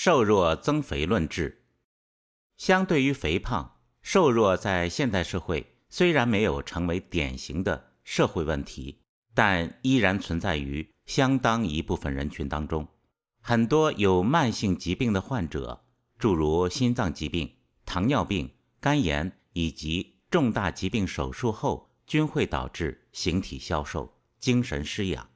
瘦弱增肥论治。相对于肥胖，瘦弱在现代社会虽然没有成为典型的社会问题，但依然存在于相当一部分人群当中。很多有慢性疾病的患者，诸如心脏疾病、糖尿病、肝炎以及重大疾病手术后，均会导致形体消瘦、精神失养。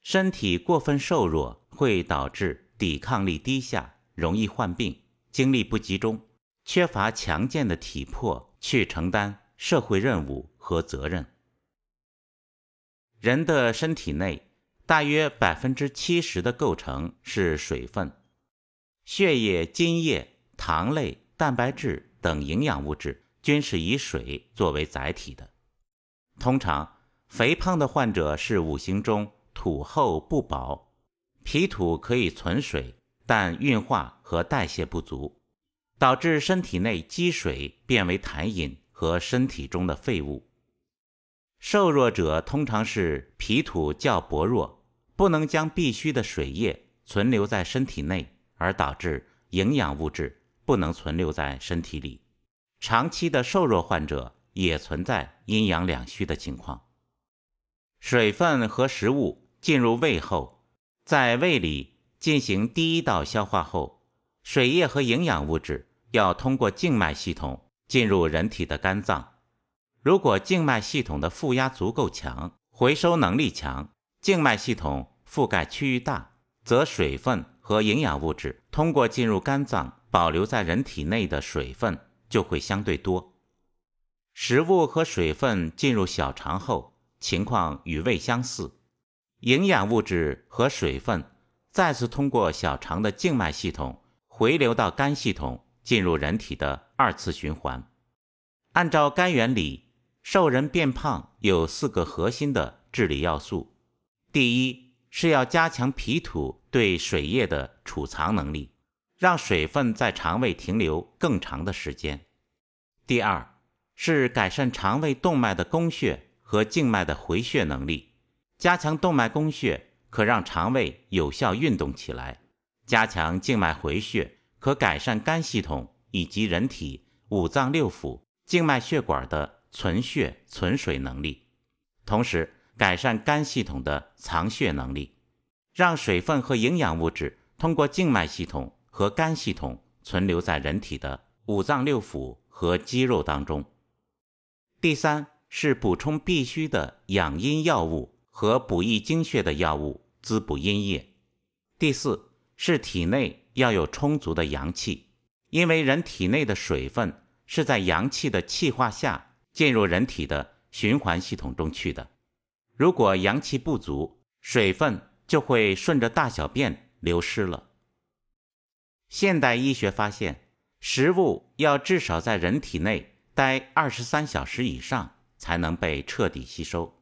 身体过分瘦弱会导致抵抗力低下，容易患病，精力不集中，缺乏强健的体魄去承担社会任务和责任。人的身体内。大约百分之七十的构成是水分，血液、津液、糖类、蛋白质等营养物质均是以水作为载体的。通常，肥胖的患者是五行中土厚不饱，脾土可以存水，但运化和代谢不足，导致身体内积水变为痰饮和身体中的废物。瘦弱者通常是脾土较薄弱。不能将必需的水液存留在身体内，而导致营养物质不能存留在身体里。长期的瘦弱患者也存在阴阳两虚的情况。水分和食物进入胃后，在胃里进行第一道消化后，水液和营养物质要通过静脉系统进入人体的肝脏。如果静脉系统的负压足够强，回收能力强。静脉系统覆盖区域大，则水分和营养物质通过进入肝脏保留在人体内的水分就会相对多。食物和水分进入小肠后，情况与胃相似，营养物质和水分再次通过小肠的静脉系统回流到肝系统，进入人体的二次循环。按照肝原理，瘦人变胖有四个核心的治理要素。第一是要加强脾土对水液的储藏能力，让水分在肠胃停留更长的时间。第二是改善肠胃动脉的供血和静脉的回血能力，加强动脉供血可让肠胃有效运动起来，加强静脉回血可改善肝系统以及人体五脏六腑静脉血管的存血存水能力，同时。改善肝系统的藏血能力，让水分和营养物质通过静脉系统和肝系统存留在人体的五脏六腑和肌肉当中。第三是补充必需的养阴药物和补益精血的药物，滋补阴液。第四是体内要有充足的阳气，因为人体内的水分是在阳气的气化下进入人体的循环系统中去的。如果阳气不足，水分就会顺着大小便流失了。现代医学发现，食物要至少在人体内待二十三小时以上，才能被彻底吸收。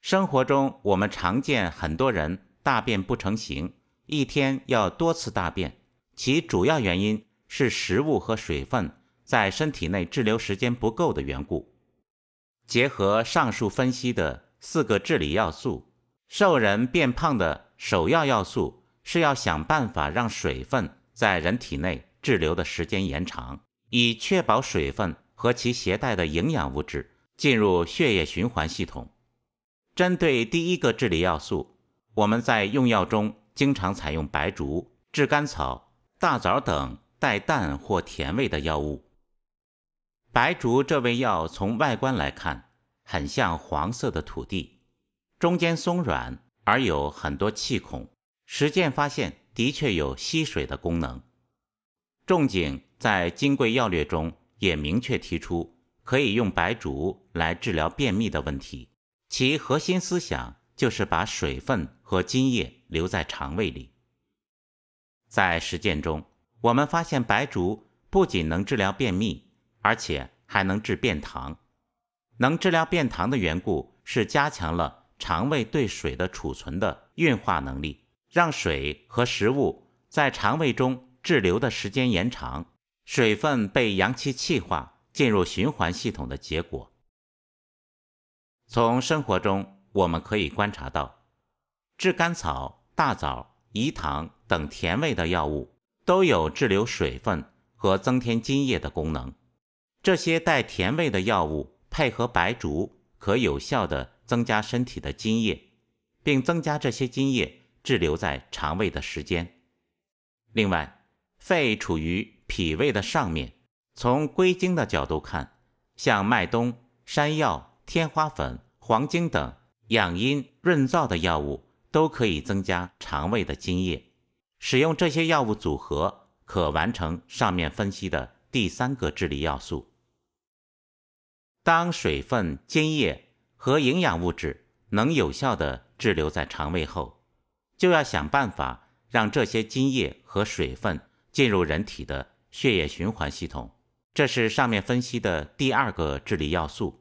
生活中，我们常见很多人大便不成形，一天要多次大便，其主要原因是食物和水分在身体内滞留时间不够的缘故。结合上述分析的。四个治理要素，瘦人变胖的首要要素是要想办法让水分在人体内滞留的时间延长，以确保水分和其携带的营养物质进入血液循环系统。针对第一个治理要素，我们在用药中经常采用白术、炙甘草、大枣等带淡或甜味的药物。白术这味药从外观来看。很像黄色的土地，中间松软而有很多气孔。实践发现，的确有吸水的功能。仲景在《金匮要略》中也明确提出，可以用白术来治疗便秘的问题。其核心思想就是把水分和津液留在肠胃里。在实践中，我们发现白术不仅能治疗便秘，而且还能治便溏。能治疗便溏的缘故是加强了肠胃对水的储存的运化能力，让水和食物在肠胃中滞留的时间延长，水分被阳气气化进入循环系统的结果。从生活中我们可以观察到，炙甘草、大枣、饴糖等甜味的药物都有滞留水分和增添津液的功能。这些带甜味的药物配合白术，可有效地增加身体的津液，并增加这些津液滞留在肠胃的时间。另外，肺处于脾胃的上面，从归经的角度看，像麦冬、山药、天花粉、黄精等养阴润燥的药物都可以增加肠胃的津液。使用这些药物组合，可完成上面分析的第三个治理要素。当水分、津液和营养物质能有效地滞留在肠胃后，就要想办法让这些津液和水分进入人体的血液循环系统。这是上面分析的第二个治理要素。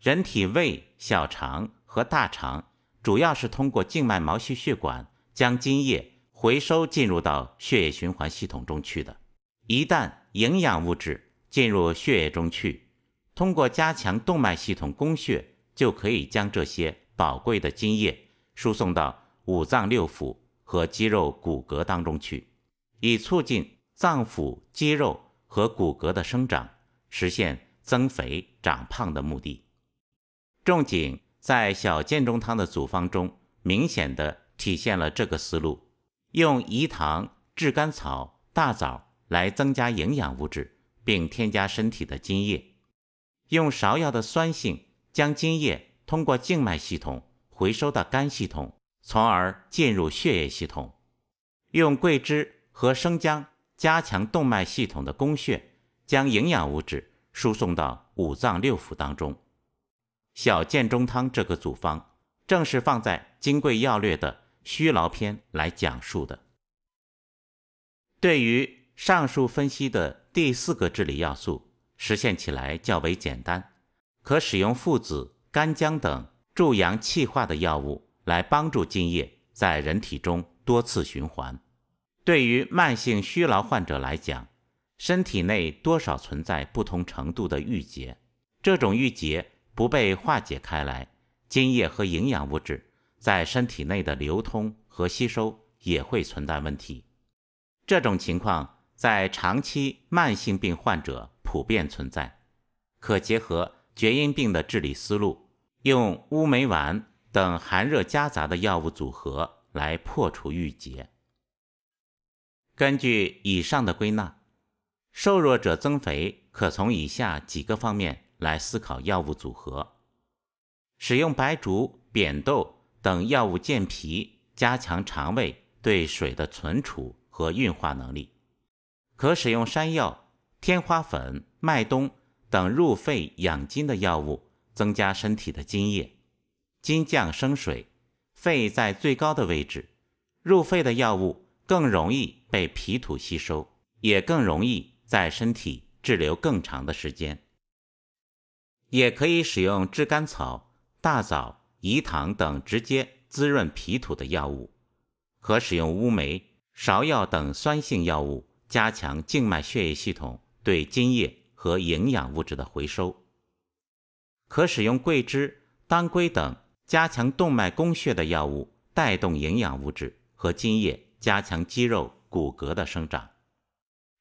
人体胃、小肠和大肠主要是通过静脉毛细血管将津液回收进入到血液循环系统中去的。一旦营养物质进入血液中去，通过加强动脉系统供血，就可以将这些宝贵的津液输送到五脏六腑和肌肉骨骼当中去，以促进脏腑、肌肉和骨骼的生长，实现增肥长胖的目的。仲景在小建中汤的组方中，明显的体现了这个思路，用饴糖、炙甘草、大枣来增加营养物质，并添加身体的津液。用芍药的酸性将津液通过静脉系统回收到肝系统，从而进入血液系统。用桂枝和生姜加强动脉系统的供血，将营养物质输送到五脏六腑当中。小建中汤这个组方，正是放在《金匮要略》的虚劳篇来讲述的。对于上述分析的第四个治理要素。实现起来较为简单，可使用附子、干姜等助阳气化的药物来帮助津液在人体中多次循环。对于慢性虚劳患者来讲，身体内多少存在不同程度的郁结，这种郁结不被化解开来，津液和营养物质在身体内的流通和吸收也会存在问题。这种情况在长期慢性病患者。普遍存在，可结合厥阴病的治理思路，用乌梅丸等寒热夹杂的药物组合来破除郁结。根据以上的归纳，瘦弱者增肥可从以下几个方面来思考药物组合：使用白术、扁豆等药物健脾，加强肠胃对水的存储和运化能力；可使用山药。天花粉、麦冬等入肺养筋的药物，增加身体的津液。金降生水，肺在最高的位置，入肺的药物更容易被脾土吸收，也更容易在身体滞留更长的时间。也可以使用炙甘草、大枣、饴糖等直接滋润脾土的药物，可使用乌梅、芍药等酸性药物，加强静脉血液系统。对津液和营养物质的回收，可使用桂枝、当归等加强动脉供血的药物，带动营养物质和津液，加强肌肉骨骼的生长；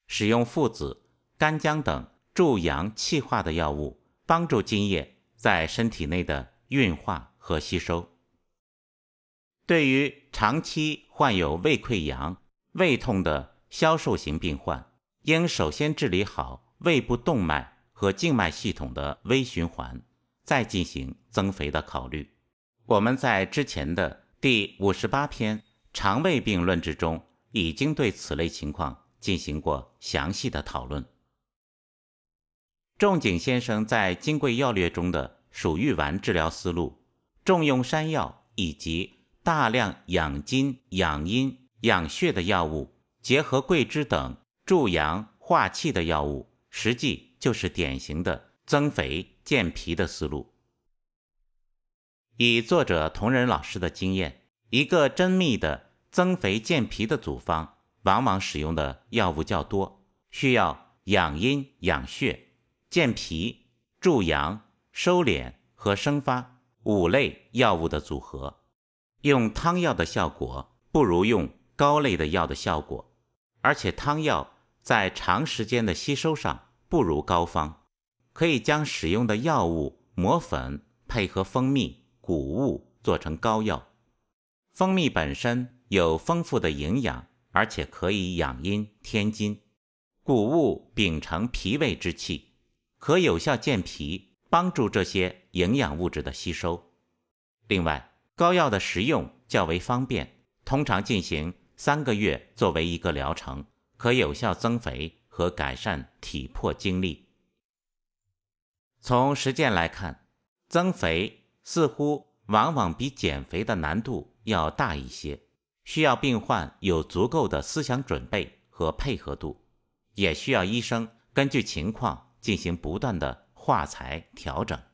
使用附子、干姜等助阳气化的药物，帮助津液在身体内的运化和吸收。对于长期患有胃溃疡、胃痛的消瘦型病患，应首先治理好胃部动脉和静脉系统的微循环，再进行增肥的考虑。我们在之前的第五十八篇《肠胃病论》之中，已经对此类情况进行过详细的讨论。仲景先生在《金匮要略》中的鼠玉丸治疗思路，重用山药以及大量养筋、养阴、养血的药物，结合桂枝等。助阳化气的药物，实际就是典型的增肥健脾的思路。以作者同仁老师的经验，一个真密的增肥健脾的组方，往往使用的药物较多，需要养阴养血、健脾、助阳、收敛和生发五类药物的组合，用汤药的效果不如用膏类的药的效果。而且汤药在长时间的吸收上不如膏方，可以将使用的药物磨粉，配合蜂蜜、谷物做成膏药。蜂蜜本身有丰富的营养，而且可以养阴添金。谷物秉承脾胃之气，可有效健脾，帮助这些营养物质的吸收。另外，膏药的食用较为方便，通常进行三个月作为一个疗程，可有效增肥和改善体魄精力。从实践来看，增肥似乎往往比减肥的难度要大一些，需要病患有足够的思想准备和配合度，也需要医生根据情况进行不断的化材调整。